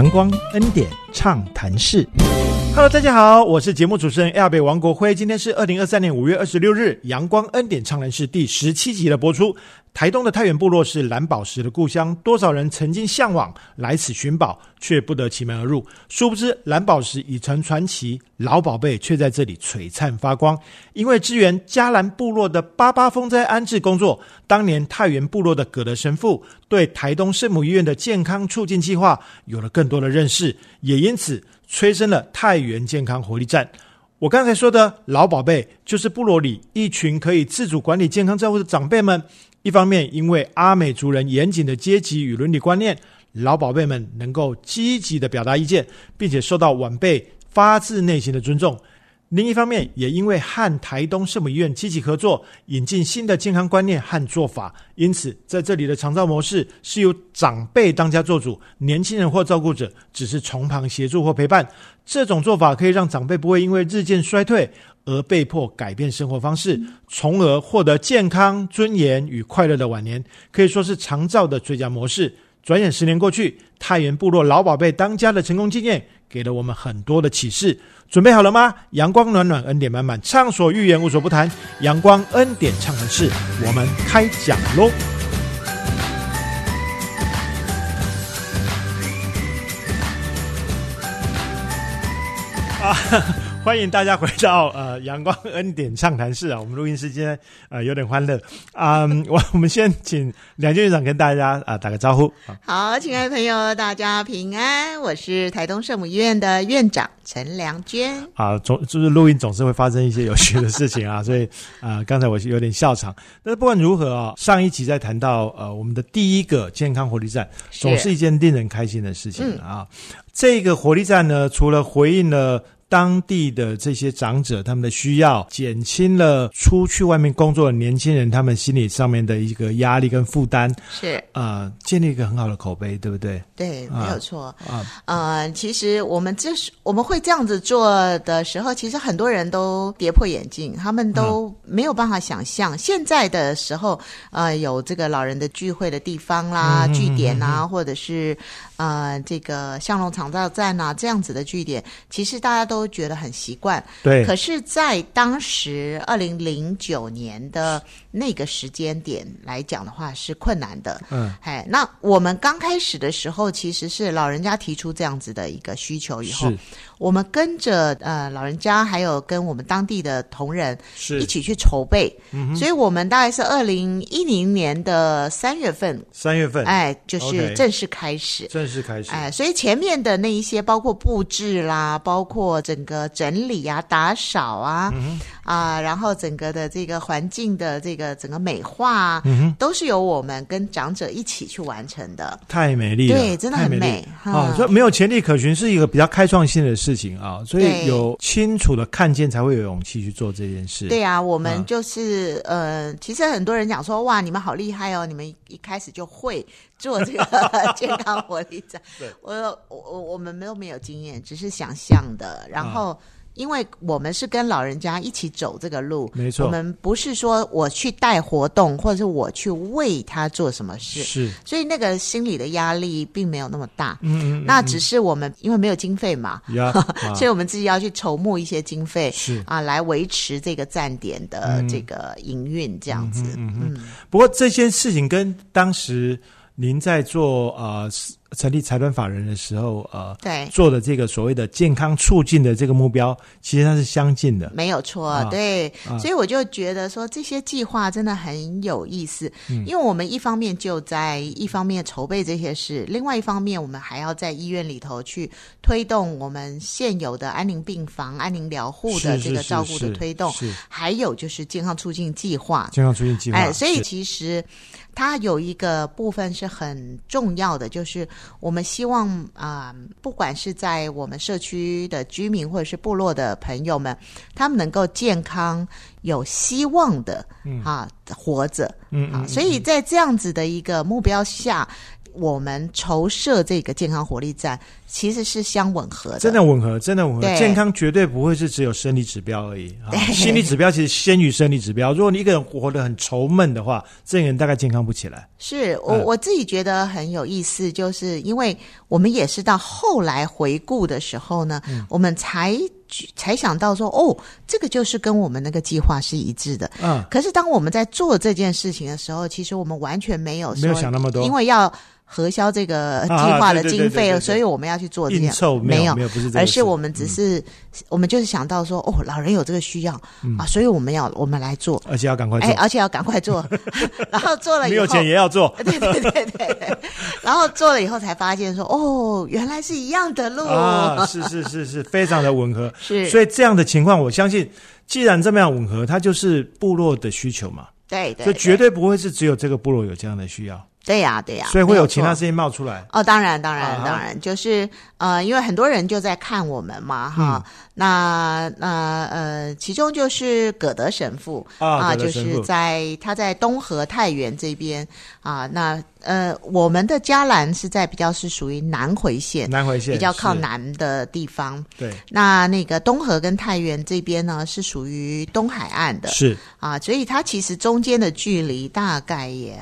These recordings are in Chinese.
阳光恩典畅谈室。Hello，大家好，我是节目主持人 L 北王国辉。今天是二零二三年五月二十六日，阳光恩典畅谈室第十七集的播出。台东的太原部落是蓝宝石的故乡，多少人曾经向往来此寻宝，却不得其门而入。殊不知，蓝宝石已成传奇，老宝贝却在这里璀璨发光。因为支援嘉兰部落的八八风灾安置工作，当年太原部落的葛德神父对台东圣母医院的健康促进计划有了更多的认识，也因此催生了太原健康活力站。我刚才说的老宝贝，就是部落里一群可以自主管理健康照护的长辈们。一方面，因为阿美族人严谨的阶级与伦理观念，老宝贝们能够积极的表达意见，并且受到晚辈发自内心的尊重；另一方面，也因为和台东圣母医院积极合作，引进新的健康观念和做法，因此在这里的长照模式是由长辈当家做主，年轻人或照顾者只是从旁协助或陪伴。这种做法可以让长辈不会因为日渐衰退。而被迫改变生活方式，从而获得健康、尊严与快乐的晚年，可以说是长照的最佳模式。转眼十年过去，太原部落老宝贝当家的成功经验，给了我们很多的启示。准备好了吗？阳光暖暖，恩典满满，畅所欲言，无所不谈。阳光恩典畅谈室，我们开讲喽！啊。欢迎大家回到 呃阳光恩典畅谈室啊，我们录音时间呃有点欢乐啊，我我们先请梁院长跟大家啊打个招呼。好，亲爱的朋友，大家平安，我是台东圣母医院的院长陈良娟。啊，总就是录音总是会发生一些有趣的事情啊，所以啊刚才我有点笑场。但是不管如何啊，上一集在谈到呃我们的第一个健康活力站，总是一件令人开心的事情啊。这个活力站呢，除了回应了。当地的这些长者，他们的需要减轻了出去外面工作的年轻人他们心理上面的一个压力跟负担，是啊，建立一个很好的口碑，对不对？对，没有错啊。呃，其实我们这是我们会这样子做的时候，其实很多人都跌破眼镜，他们都没有办法想象现在的时候，呃，有这个老人的聚会的地方啦、据点啊，或者是。呃，这个向龙长照站啊，这样子的据点，其实大家都觉得很习惯。对。可是，在当时二零零九年的那个时间点来讲的话，是困难的。嗯。哎，那我们刚开始的时候，其实是老人家提出这样子的一个需求以后。我们跟着呃老人家，还有跟我们当地的同仁一起去筹备，嗯所以我们大概是二零一零年的三月份，三月份，哎，就是正式开始，正式开始，哎，所以前面的那一些，包括布置啦，包括整个整理啊、打扫啊，啊，然后整个的这个环境的这个整个美化啊，都是由我们跟长者一起去完成的，太美丽了，对，真的很美啊，所以没有潜力可循是一个比较开创性的事。情啊，所以有清楚的看见，才会有勇气去做这件事。对啊，我们就是呃，其实很多人讲说，哇，你们好厉害哦，你们一开始就会做这个 健康活力站。我我我们都没有经验，只是想象的，然后。因为我们是跟老人家一起走这个路，没错。我们不是说我去带活动，或者是我去为他做什么事，是。所以那个心理的压力并没有那么大。嗯嗯。那只是我们因为没有经费嘛，所以我们自己要去筹募一些经费，是啊，来维持这个站点的这个营运这样子。嗯嗯。不过这件事情跟当时您在做啊。成立财团法人的时候，呃，对，做的这个所谓的健康促进的这个目标，其实它是相近的，没有错，对，所以我就觉得说这些计划真的很有意思，嗯。因为我们一方面就在一方面筹备这些事，另外一方面我们还要在医院里头去推动我们现有的安宁病房、安宁疗护的这个照顾的推动，还有就是健康促进计划，健康促进计划，哎，所以其实。它有一个部分是很重要的，就是我们希望啊，不管是在我们社区的居民或者是部落的朋友们，他们能够健康、有希望的啊活着，嗯啊，所以在这样子的一个目标下。我们筹设这个健康活力站，其实是相吻合的，真的吻合，真的吻合。对健康绝对不会是只有生理指标而已 啊，心理指标其实先于生理指标。如果你一个人活得很愁闷的话，这个人大概健康不起来。是我嗯我自己觉得很有意思，就是因为我们也是到后来回顾的时候呢，嗯我们才才想到说，哦，这个就是跟我们那个计划是一致的。嗯，可是当我们在做这件事情的时候，其实我们完全没有没有想那么多因为要核销这个计啊划的经费，所以我们要去做这样。没有没有不是这样，而是我们只是、我们就是想到说，哦，老人有这个需要、嗯。啊，所以我们要我们来做，而且要赶快哎，做，而且要赶快做，然后做了以后，没有钱也要做。对对对对。对，然后做了以后才发现说，哦，原来是一样的路，啊，是是是是，非常的吻合。是。所以这样的情况，我相信，既然这么样吻合，它就是部落的需求嘛，对对，所以绝对不会是只有这个部落有这样的需要，对呀对呀，所以会有其他事情冒出来。哦，当然，当然，啊当然，就是呃，因为很多人就在看我们嘛，嗯哈。那那呃，其中就是葛德神父啊葛就是在他在东河太原这边啊。那呃，我们的嘉兰是在比较是属于南回县，南回线比较靠，南的地方。对，那那个东河跟太原这边呢，是属于东海岸的是啊，所以它其实中间的距离大概也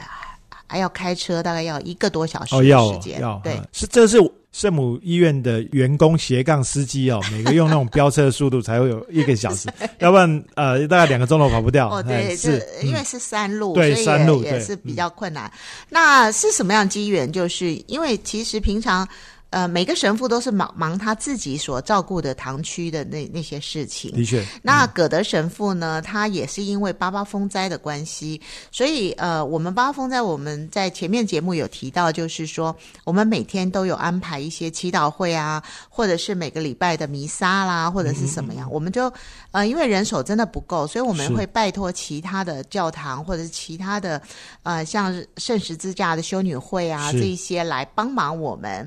还要开车，大概要一个多小时哦，的要时间。要对，嗯是这是圣母医院的员工斜杠司机哦，每个用那种飙车的速度才会有一个小时，要不然呃大概两个钟头跑不掉。哦，哎对，是因为是山路，对山路也也是比较困难。那是什么样机缘？就是因为其实平常。呃，每个神父都是忙忙他自己所照顾的堂区的那那些事情。的确，那葛德神父呢，他也是因为八八风灾的关系，所以呃，我们八八风灾我们在前面节目有提到，就是说我们每天都有安排一些祈祷会啊，或者是每个礼拜的弥撒啦，或者是什么样，我们就呃，因为人手真的不够，所以我们会拜托其他的教堂或者是其他的呃，像圣十字架的修女会啊这一些来帮忙我们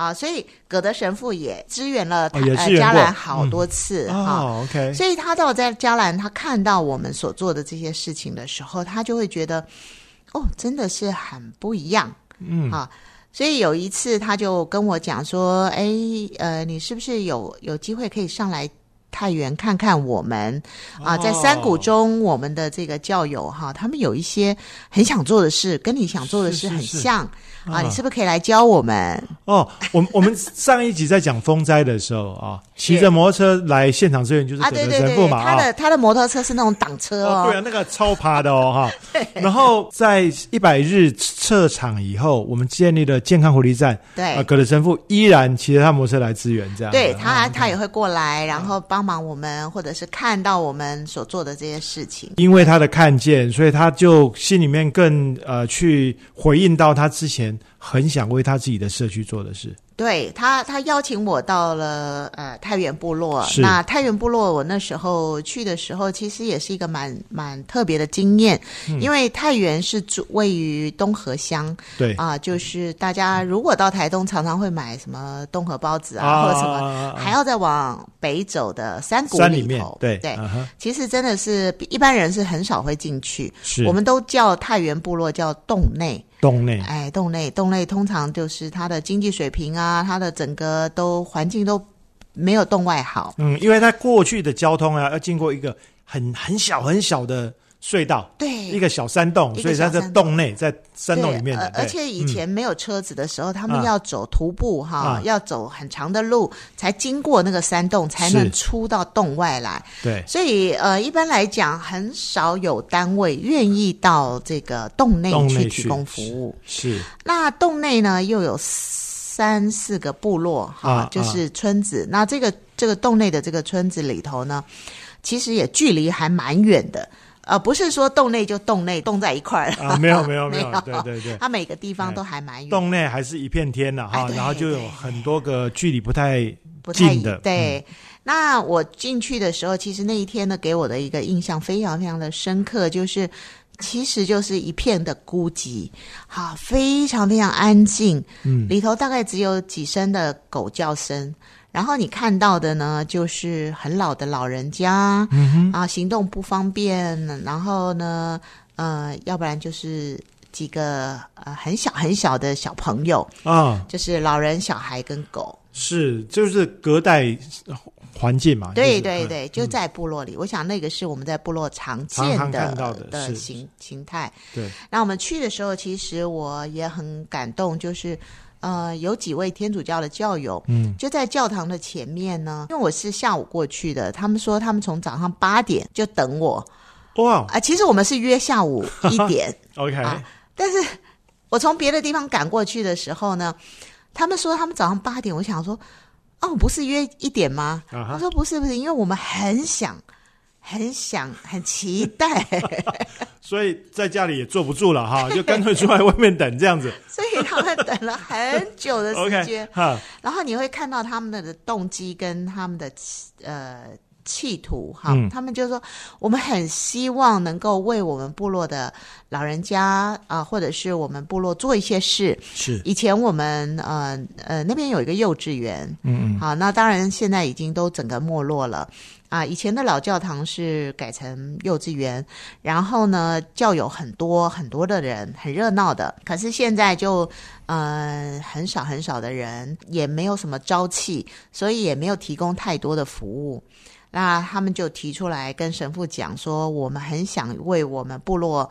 啊，所以葛德神父也支援了台、哦也呃支援过加兰好多次哈。哦，OK，所以他到在迦兰，他看到我们所做的这些事情的时候，他就会觉得，哦，真的是很不一样，嗯啊。所以有一次，他就跟我讲说：“哎，呃，你是不是有有机会可以上来太原看看我们啊？在山谷哦中，我们的这个教友哈，他们有一些很想做的事，跟你想做的事很像啊。啊你是不是可以来教我们？哦，我们我们上一集在讲风灾的时候啊，骑着摩托车来现场支援就是啊，对对对，神父嘛啊。他的他的摩托车是那种挡车哦，对啊，那个超爬的哦，哈。然后在一百日撤场以后，我们建立了健康活力站。对啊，葛德神父依然骑着他摩托车来支援，这样。对他，啊他也会过来，然后帮忙我们，或者是看到我们所做的这些事情。因为他的看见，所以他就心里面更呃去回应到他之前很想为他自己的社区做的事。对他，他邀请我到了呃太原部落。那太原部落，我那时候去的时候，其实也是一个蛮蛮特别的经验，嗯因为太原是住位于东河乡对啊、就是大家如果到台东，常常会买什么东河包子啊，啊或者什么，啊还要再往北走的山谷山里面头。对对，嗯其实真的是一般人是很少会进去。是我们都叫太原部落叫洞内，洞内哎，洞内洞内通常就是它的经济水平啊，它的整个都环境都没有洞外好。嗯，因为它过去的交通啊，要经过一个很很小很小的隧道，对，一个小山洞，所以它在洞。洞内，在山洞里面而且以前没有车子的时候，他们啊要走徒步哈，啊。要走很长的路才经过那个山洞，才能出到洞外来。对。所以呃，一般来讲，很少有单位愿意到这个洞内去去提供服务。是。那洞内呢，又有三四个部落哈，啊。就是村子。那这个这个洞内的这个村子里头呢，其实也距离还蛮远的。呃，不是说洞内就洞内洞在一块儿啊，没有没有 没有对对对，它每个地方都还蛮远，洞内还是一片天呐哈哎，然后就有很多个距离不太不太近的，嗯对。那我进去的时候，其实那一天呢，给我的一个印象非常非常的深刻，就是其实就是一片的孤寂，好，非常非常安静，嗯，里头大概只有几声的狗叫声。然后你看到的呢，就是很老的老人家，嗯哼，啊，行动不方便，然后呢，呃，要不然就是几个呃很小很小的小朋友，啊，就是老人、小孩跟狗。是就是隔代环境嘛？对对对，就在部落里。我想那个是我们在部落常见的的是形形态。对，那我们去的时候，其实我也很感动，就是呃，有几位天主教的教友，嗯，就在教堂的前面呢。因为我是下午过去的，他们说他们从早上八点就等我哇啊、其实我们是约下午 一点，，OK，啊但是我从别的地方赶过去的时候呢，他们说他们早上八点，我想说，哦，不是约一点吗？他说不是不是，因为我们很想。很想，很期待，所以在家里也坐不住了哈，就干脆出来外面等这样子。所以他们等了很久的时 间。哈，然后你会看到他们的动机跟他们的呃企图哈，嗯。他们就说我们很希望能够为我们部落的老人家啊、或者是我们部落做一些事。是，以前我们呃呃那边有一个幼稚园，嗯嗯，好，那当然现在已经都整个没落了。啊，以前的老教堂是改成幼稚园，然后呢，教友很多很多的人，很热闹的。可是现在就，嗯，很少很少的人，也没有什么朝气，所以也没有提供太多的服务。那他们就提出来跟神父讲说，我们很想为我们部落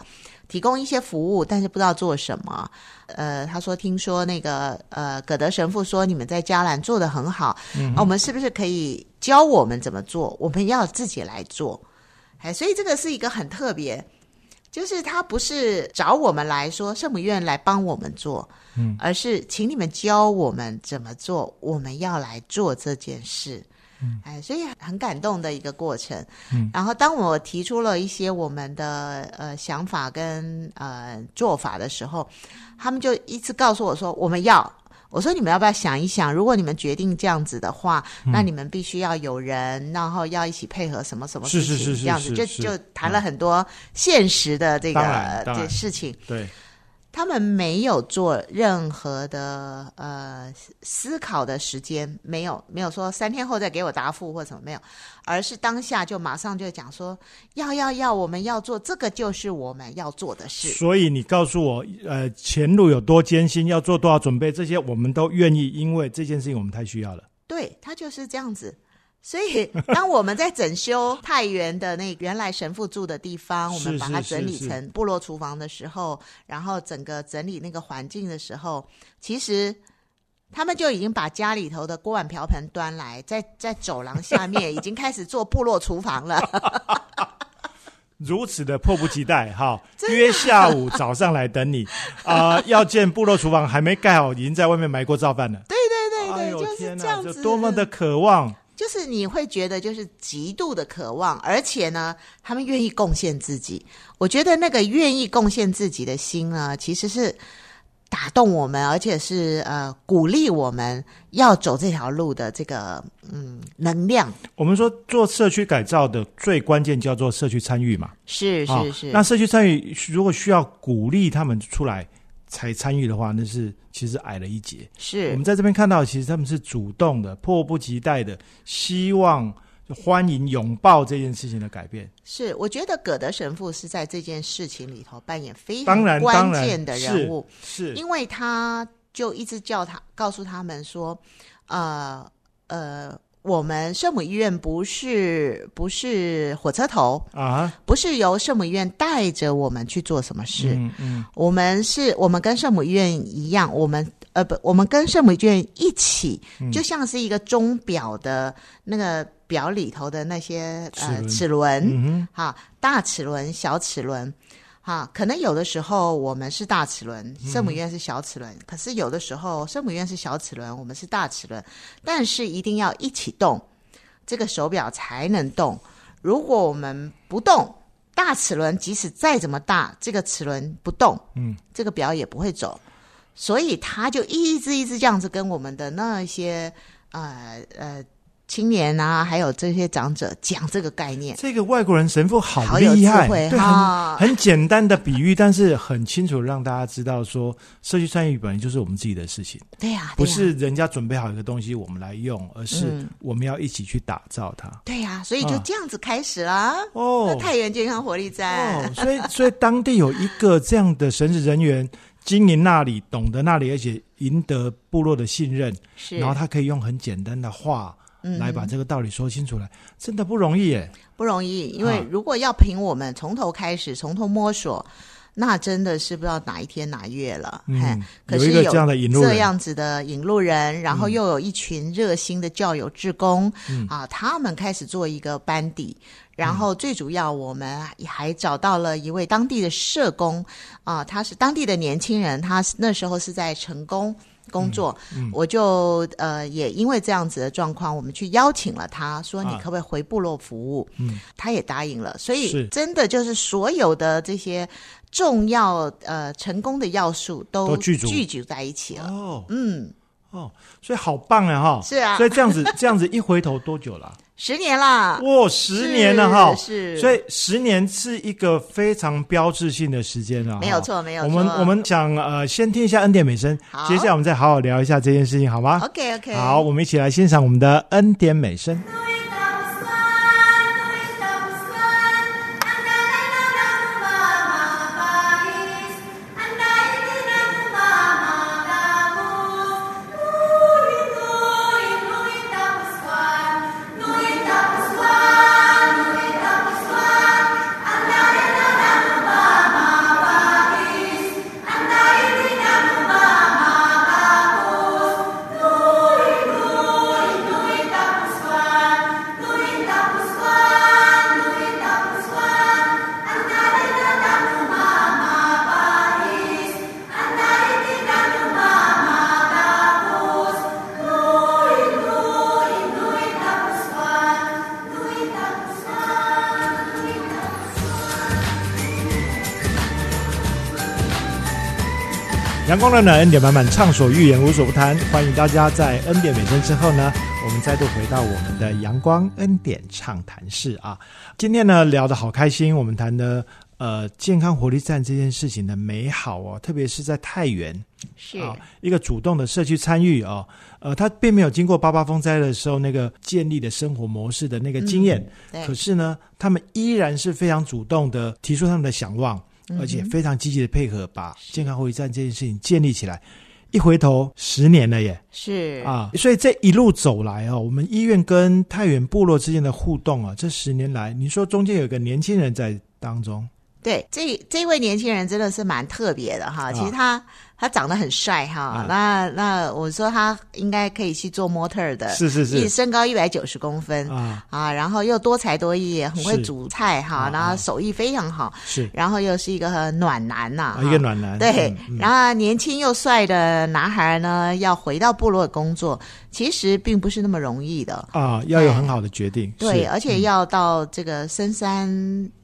提供一些服务，但是不知道做什么。呃，他说听说那个呃葛德神父说你们在加兰做的很好，嗯啊，我们是不是可以教我们怎么做？我们要自己来做。哎，所以这个是一个很特别，就是他不是找我们来说圣母院来帮我们做，嗯，而是请你们教我们怎么做，我们要来做这件事。嗯，哎，所以很感动的一个过程。嗯，然后当我提出了一些我们的呃想法跟呃做法的时候，他们就一直告诉我说我们要。我说你们要不要想一想？如果你们决定这样子的话，嗯那你们必须要有人，然后要一起配合什么什么事情，是是是是这样子就就谈了很多现实的这个这事情。对，他们没有做任何的呃思考的时间，没有没有说三天后再给我答复或什么没有，而是当下就马上就讲说要要要，我们要做这个就是我们要做的事。所以你告诉我，呃，前路有多艰辛，要做多少准备，这些我们都愿意，因为这件事情我们太需要了。对他就是这样子。所以，当我们在整修太原的那原来神父住的地方，我是们把它整理成部落厨房的时候，然后整个整理那个环境的时候，其实他们就已经把家里头的锅碗瓢盆端来，在在走廊下面已经开始做部落厨房了。如此的迫不及待，哈，约下午早上来等你啊、要见部落厨房还没盖好，已经在外面埋锅造饭了。对对对对，哎就是这样子，多么的渴望！就是你会觉得就是极度的渴望，而且呢，他们愿意贡献自己。我觉得那个愿意贡献自己的心呢，其实是打动我们，而且是呃鼓励我们要走这条路的这个嗯能量。我们说做社区改造的最关键叫做社区参与嘛，是啊是是，那社区参与如果需要鼓励他们出来才参与的话，那是其实矮了一截。是我是们在这边看到，其实他们是主动的、迫不及待的，希望欢迎拥抱这件事情的改变。是，我觉得葛德神父是在这件事情里头扮演非常关键的人物。是因为他就一直叫他告诉他们说，呃呃，我们圣母医院不是不是火车头，啊，不是由圣母医院带着我们去做什么事，嗯嗯，我们是我们跟圣母医院一样，我们呃不，我们跟圣母医院一起，嗯。就像是一个钟表的那个表里头的那些呃齿轮。好，嗯哼，哈，大齿轮、小齿轮，哈，可能有的时候我们是大齿轮，圣母院是小齿轮，可是有的时候圣母院是小齿轮，我们是大齿轮，但是一定要一起动，这个手表才能动。如果我们不动，大齿轮即使再怎么大，这个齿轮不动，嗯，这个表也不会走。所以它就一直一直这样子跟我们的那些呃呃青年啊，还有这些长者讲这个概念。这个外国人神父好厉害，对，哈很很简单的比喻，但是很清楚让大家知道说，社区参与本来就是我们自己的事情，对呀、不是人家准备好一个东西我们来用，而是嗯。我们要一起去打造它。对呀、所以就啊。这样子开始啦。哦。太原健康活力站，哦，所以所以当地有一个这样的神职人员经营那里，懂得那里，而且赢得部落的信任，是，然后他可以用很简单的话嗯来把这个道理说清楚来，真的不容易耶。不容易，因为啊如果要凭我们从头开始，从头摸索，那真的是不知道哪一天哪月了。嘿嗯，可是有一个这样的引路人这样子的引路人，然后又有一群热心的教友志工、嗯啊，他们开始做一个班底。然后最主要，我们还找到了一位当地的社工啊，他是当地的年轻人，他那时候是在成功工作，嗯我就呃也因为这样子的状况，我们去邀请了他，说你啊可不可以回部落服务？嗯，他也答应了，所以真的就是所有的这些重要呃成功的要素都聚集在一起了。哦嗯，哦，所以好棒啊哈！是啊所以这样子这样子一回头多久了？十年啦，哇，十年了哈！是，所以十年是一个非常标志性的时间了，没有。错，没有错我。们我们想呃，先听一下恩典美声，好接下来我们再好好聊一下这件事情，好吗？OK OK，好，我们一起来欣赏我们的恩典美声。阳光暖暖，恩典满满，畅所欲言，无所不谈。欢迎大家在恩典美声之后呢，我们再度回到我们的阳光恩典畅谈室啊。今天呢聊得好开心，我们谈的呃健康活力站这件事情的美好哦，特别是在太原是啊，一个主动的社区参与哦，呃，他并没有经过八八风灾的时候那个建立的生活模式的那个经验，对可是呢，他们依然是非常主动的提出他们的想望，而且非常积极的配合，把健康活力站这件事情建立起来。一回头，十年了耶！是啊，所以这一路走来哦，我们医院跟太原部落之间的互动啊，这十年来，你说中间有一个年轻人在当中，对，这这位年轻人真的是蛮特别的哈。其实他他长得很帅哈，啊。那那我说他应该可以去做模特的，是是是。一身高一百九十公分啊，啊，然后又多才多艺，很会煮菜哈，啊然后手艺非常好，是。然后又是一个暖男呐、啊，一个暖男，对，然后年轻又帅的男孩呢，要回到部落工作，其实并不是那么容易的。啊，要有很好的决定，对，而且要到这个深山，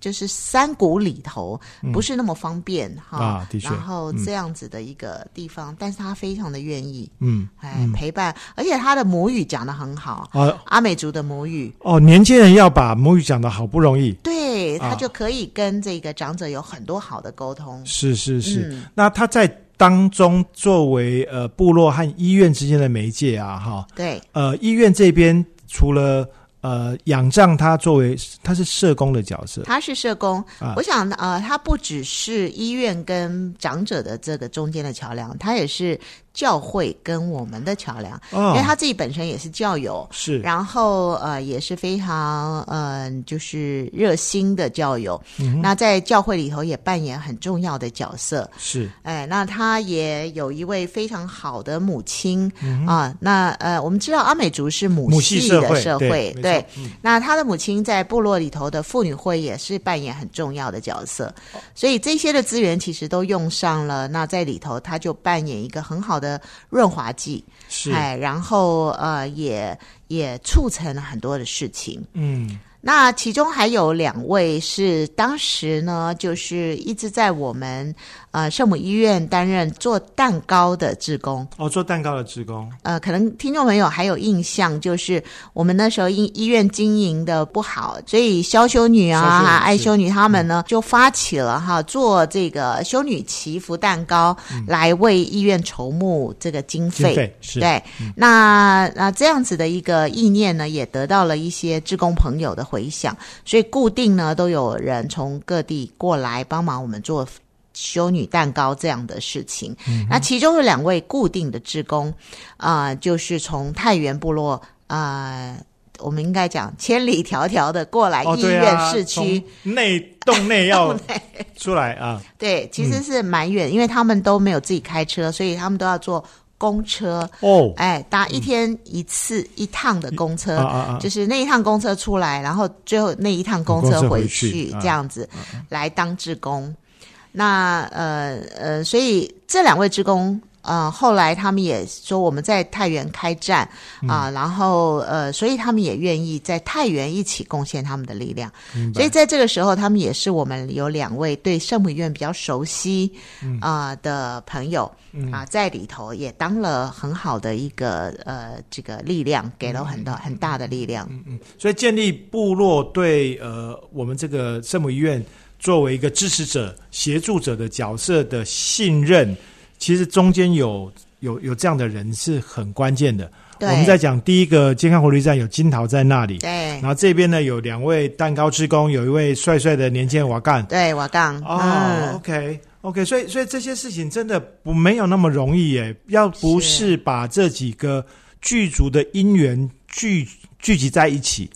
就是山谷里头，不是那么方便哈。嗯啊的确然后嗯。这样子的一个地方，但是他非常的愿意，嗯哎，陪伴，而且他的母语讲的很好，啊。阿美族的母语，哦，年轻人要把母语讲的好不容易，对他啊就可以跟这个长者有很多好的沟通。是是是。嗯。那他在当中作为呃部落和医院之间的媒介啊，哈，对，呃，医院这边除了呃仰仗他作为他是社工的角色。他是社工，啊。我想呃，他不只是医院跟长者的这个中间的桥梁，他也是教会跟我们的桥梁，哦因为他自己本身也是教友。是然后呃也是非常嗯、呃就是热心的教友，嗯那在教会里头也扮演很重要的角色。是哎，那他也有一位非常好的母亲、嗯啊。那呃，我们知道阿美族是母母系系的社会对那他的母亲在部落里头的妇女会也是扮演很重要的角色，所以这些的资源其实都用上了。那在里头，他就扮演一个很好的润滑剂，是哎，然后呃，也也促成了很多的事情。嗯那其中还有两位是当时呢，就是一直在我们呃圣母医院担任做蛋糕的职工。哦，做蛋糕的职工。呃，可能听众朋友还有印象，就是我们那时候医医院经营的不好，所以肖修女啊、爱修女他们呢就发起了哈做这个修女祈福蛋糕，来为医院筹募这个经费。是对，那那这样子的一个意念呢，也得到了一些职工朋友的。回响，所以固定呢都有人从各地过来帮忙我们做修女蛋糕这样的事情。那其中有两位固定的职工，啊，就是从太原部落啊，我们应该讲千里迢迢的过来医院市区内洞内要 出来啊。对，其实是蛮远，因为他们都没有自己开车，所以他们都要坐。公车哦，哎，搭一天一次一趟的公车，就是那一趟公车出来，然后最后那一趟公车回去，这样子来当职工。那呃呃，所以这两位职工。呃，后来他们也说我们在太原开战啊，然后呃，所以他们也愿意在太原一起贡献他们的力量。所以在这个时候，他们也是我们有两位对圣母医院比较熟悉啊的朋友啊，在里头也当了很好的一个呃这个力量，给了很多很大的力量。嗯嗯，所以建立部落对呃我们这个圣母医院作为一个支持者、协助者的角色的信任。其实中间有有有这样的人是很关键的。我们在讲第一个健康活力站有金桃在那里，对。然后这边呢有两位蛋糕职工，有一位帅帅的年轻人瓦干，对瓦干。哦，OK OK，所以所以这些事情真的不没有那么容易耶。要不是把这几个剧组的因缘聚聚集在一起。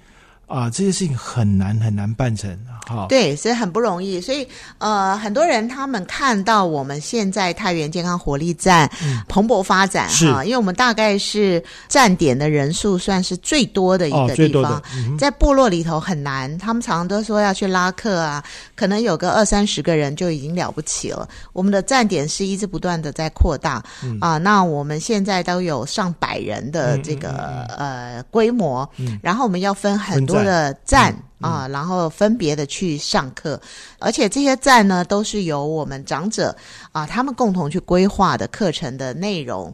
啊，这些事情很难很难办成，哈，对，所以很不容易。所以，呃，很多人他们看到我们现在太原健康活力站蓬勃发展哈，因为我们大概是站点的人数算是最多的一个地方，在部落里头很难。他们常常都说要去拉客啊，可能有个二三十个人就已经了不起了。我们的站点是一直不断的在扩大啊，那我们现在都有上百人的这个呃规模，然后我们要分很多。的赞。啊，然后分别的去上课，而且这些站呢都是由我们长者啊他们共同去规划的课程的内容，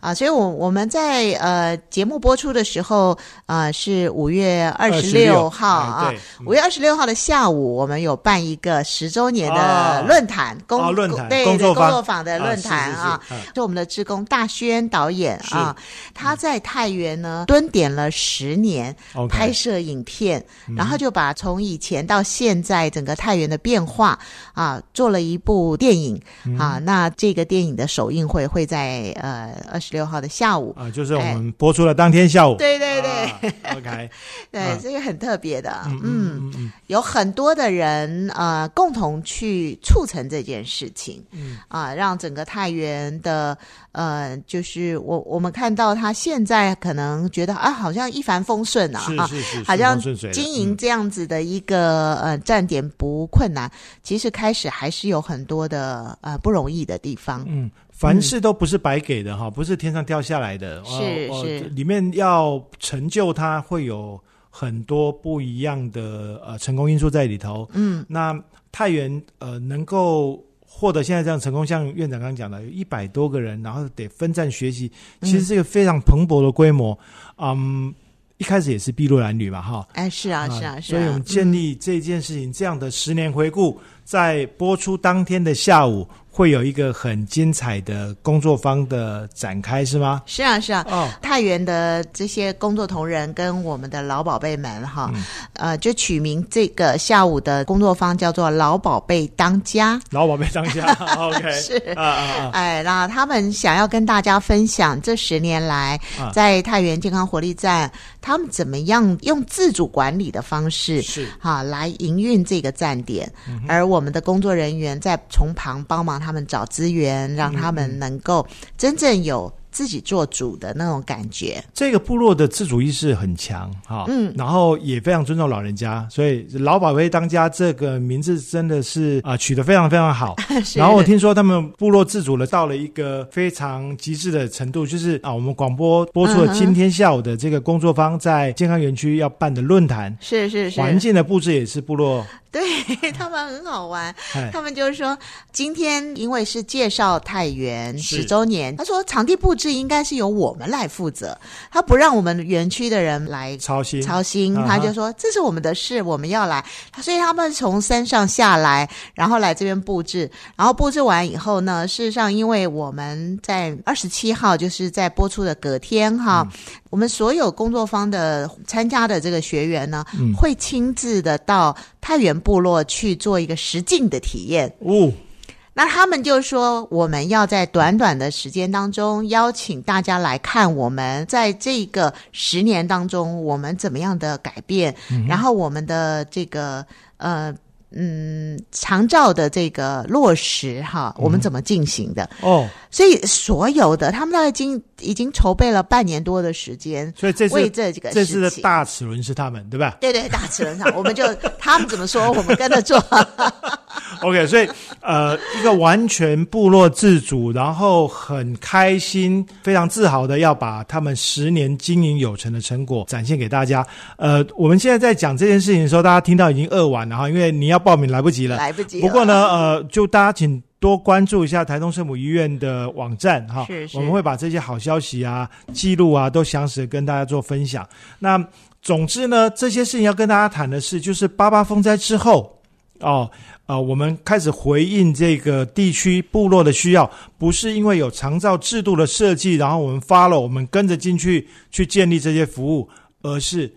啊，所以我我们在呃节目播出的时候啊是五月二十六号啊，五月二十六号的下午，我们有办一个十周年的论坛工论坛对工作坊。的论坛啊，就我们的职工大轩导演啊，他在太原呢蹲点了十年，拍摄影片。片，然后就把从以前到现在整个太原的变化啊，做了一部电影啊。那这个电影的首映会会在呃二十六号的下午啊，就是我们播出的当天下午。对对对，OK，对，这个很特别的，嗯，有很多的人呃共同去促成这件事情，嗯。啊，让整个太原的呃，就是我我们看到他现在可能觉得啊，好像一帆风顺啊，是是是，好像。经营这样子的一个呃站点不困难，其实开始还是有很多的呃不容易的地方。嗯，凡事都不是白给的哈，不是天上掉下来的。是是，里面要成就它，会有很多不一样的呃成功因素在里头。嗯，那太原呃能够获得现在这样成功，像院长刚刚讲的，有一百多个人，然后得分站学习，其实是一个非常蓬勃的规模。嗯。一开始也是筚路蓝缕嘛，哈，哎，是啊，是啊，是啊，所以我们建立这件事情这样的十年回顾，在播出当天的下午。会有一个很精彩的工作方的展开，是吗？是啊，是啊。哦，太原的这些工作同仁跟我们的老宝贝们哈，呃，就取名这个下午的工作方叫做“老宝贝当家”。老宝贝当家，OK，是啊啊。哎，那他们想要跟大家分享这十年来在太原健康活力站，他们怎么样用自主管理的方式是哈来营运这个站点，而我们的工作人员在从旁帮忙。他们找资源，让他们能够真正有自己做主的那种感觉。这个部落的自主意识很强哈，嗯，然后也非常尊重老人家，所以“老宝贝当家”这个名字真的是啊取得非常非常好。然后我听说他们部落自主了到了一个非常极致的程度，就是啊，我们广播播出了今天下午的这个工作坊在健康园区要办的论坛，是是是，环境的布置也是部落。对 他们很好玩，他们就是说，今天因为是介绍太原十周年，他说场地布置应该是由我们来负责，他不让我们园区的人来操心操心，他就说这是我们的事，我们要来，所以他们从山上下来，然后来这边布置，然后布置完以后呢，事实上因为我们在二十七号就是在播出的隔天哈。我们所有工作方的参加的这个学员呢，会亲自的到太原部落去做一个实境的体验。哦，那他们就说，我们要在短短的时间当中邀请大家来看我们在这个十年当中我们怎么样的改变，然后我们的这个呃。嗯，长照的这个落实哈，我们怎么进行的？哦，所以所有的他们大概经已经筹备了半年多的时间，所以这为这几个这次的大齿轮是他们对吧？对对，大齿轮上，我们就他们怎么说，我们跟着做。OK，所以呃，一个完全部落自主，然后很开心、非常自豪的要把他们十年经营有成的成果展现给大家。呃，我们现在在讲这件事情的时候，大家听到已经饿完了哈，因为你要报名来不及了，来不及。不过呢，呃，就大家请多关注一下台东圣母医院的网站哈，是是，我们会把这些好消息啊、记录啊都详实跟大家做分享。那总之呢，这些事情要跟大家谈的是，就是八八风灾之后哦。呃，我们开始回应这个地区部落的需要，不是因为有长照制度的设计，然后我们发了，我们跟着进去去建立这些服务，而是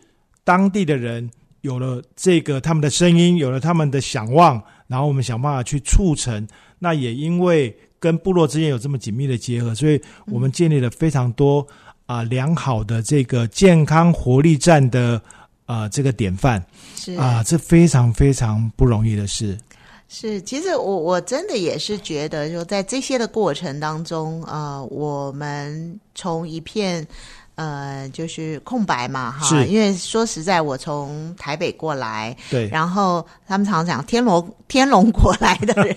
当地的人有了这个他们的声音，有了他们的想望，然后我们想办法去促成。那也因为跟部落之间有这么紧密的结合，所以我们建立了非常多啊良好的这个健康活力站的啊这个典范，是啊，这非常非常不容易的事。是，其实我我真的也是觉得，就在这些的过程当中，呃，我们从一片呃就是空白嘛，哈，因为说实在，我从台北过来，对，然后他们常讲天龙天龙国来的人。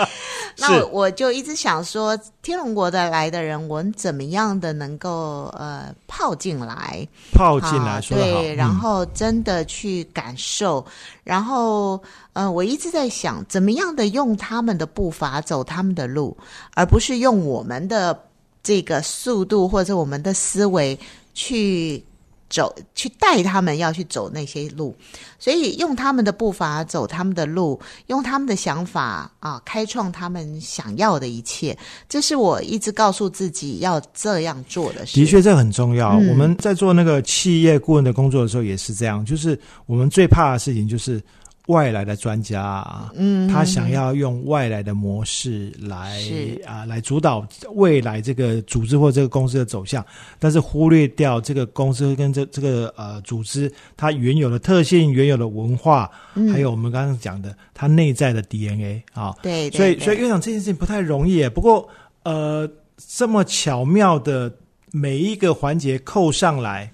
那我就一直想说，天龙国的来的人，我们怎么样的能够呃泡进来？泡进来，对，然后真的去感受，然后呃，我一直在想，怎么样的用他们的步伐走他们的路，而不是用我们的这个速度或者我们的思维去。走去带他们要去走那些路，所以用他们的步伐走他们的路，用他们的想法啊，开创他们想要的一切。这是我一直告诉自己要这样做的。的确，这很重要。我们在做那个企业顾问的工作的时候也是这样，就是我们最怕的事情就是。外来的专家啊，嗯，他想要用外来的模式来啊，来主导未来这个组织或这个公司的走向，但是忽略掉这个公司跟这这个呃组织它原有的特性、原有的文化，还有我们刚刚讲的它内在的 DNA 啊。对，所以所以院长这件事情不太容易。不过呃，这么巧妙的每一个环节扣上来。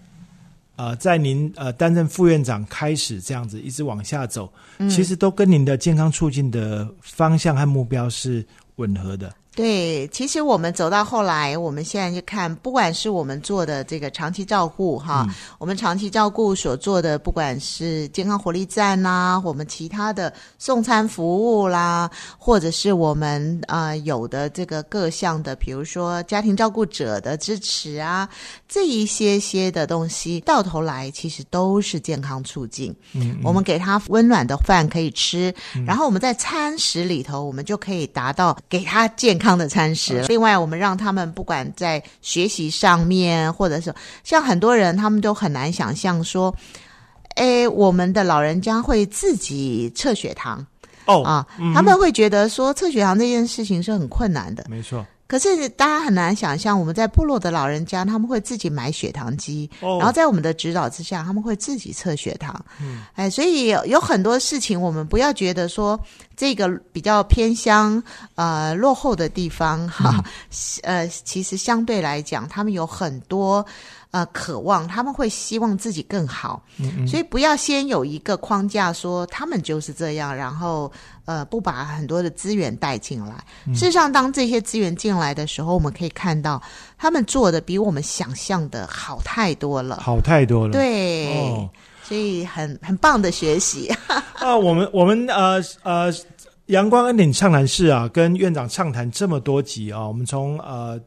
呃，在您呃担任副院长开始这样子一直往下走，其实都跟您的健康促进的方向和目标是吻合的。对，其实我们走到后来，我们现在就看，不管是我们做的这个长期照顾哈，我们长期照顾所做的，不管是健康活力站啦，我们其他的送餐服务啦，或者是我们啊有的这个各项的，比如说家庭照顾者的支持啊，这一些些的东西，到头来其实都是健康促进。嗯，我们给他温暖的饭可以吃，然后我们在餐食里头，我们就可以达到给他健康。的餐食。另外，我们让他们不管在学习上面，或者是像很多人，他们都很难想象说，哎，我们的老人家会自己测血糖哦啊，他们会觉得说测血糖这件事情是很困难的。没错。可是大家很难想象，我们在部落的老人家他们会自己买血糖机，然后在我们的指导之下，他们会自己测血糖。嗯，哎，所以有很多事情，我们不要觉得说这个比较偏乡呃落后的地方哈，呃，其实相对来讲，他们有很多。呃，渴望他们会希望自己更好，嗯所以不要先有一个框架说他们就是这样，然后呃不把很多的资源带进来。事实上，当这些资源进来的时候，我们可以看到他们做的比我们想象的好太多了，好太多了。对，所以很很棒的学习 啊！我们我们呃呃阳光恩典畅谈室啊，跟院长畅谈这么多集啊，我们从呃。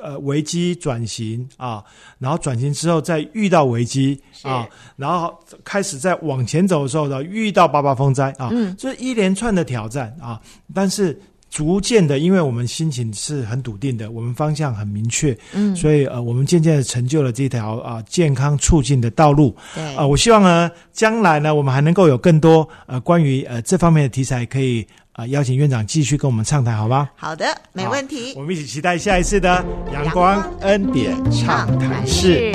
呃，危机转型啊，然后转型之后再遇到危机啊，然后开始在往前走的时候呢，遇到八八风灾啊，嗯，这一连串的挑战啊，但是逐渐的，因为我们心情是很笃定的，我们方向很明确，嗯，所以呃，我们渐渐的成就了这条啊健康促进的道路，对啊，我希望呢，将来呢，我们还能够有更多呃关于呃这方面的题材可以。啊，邀请院长继续跟我们畅谈，好吗？好的，没问题。我们一起期待下一次的阳光恩典畅谈室。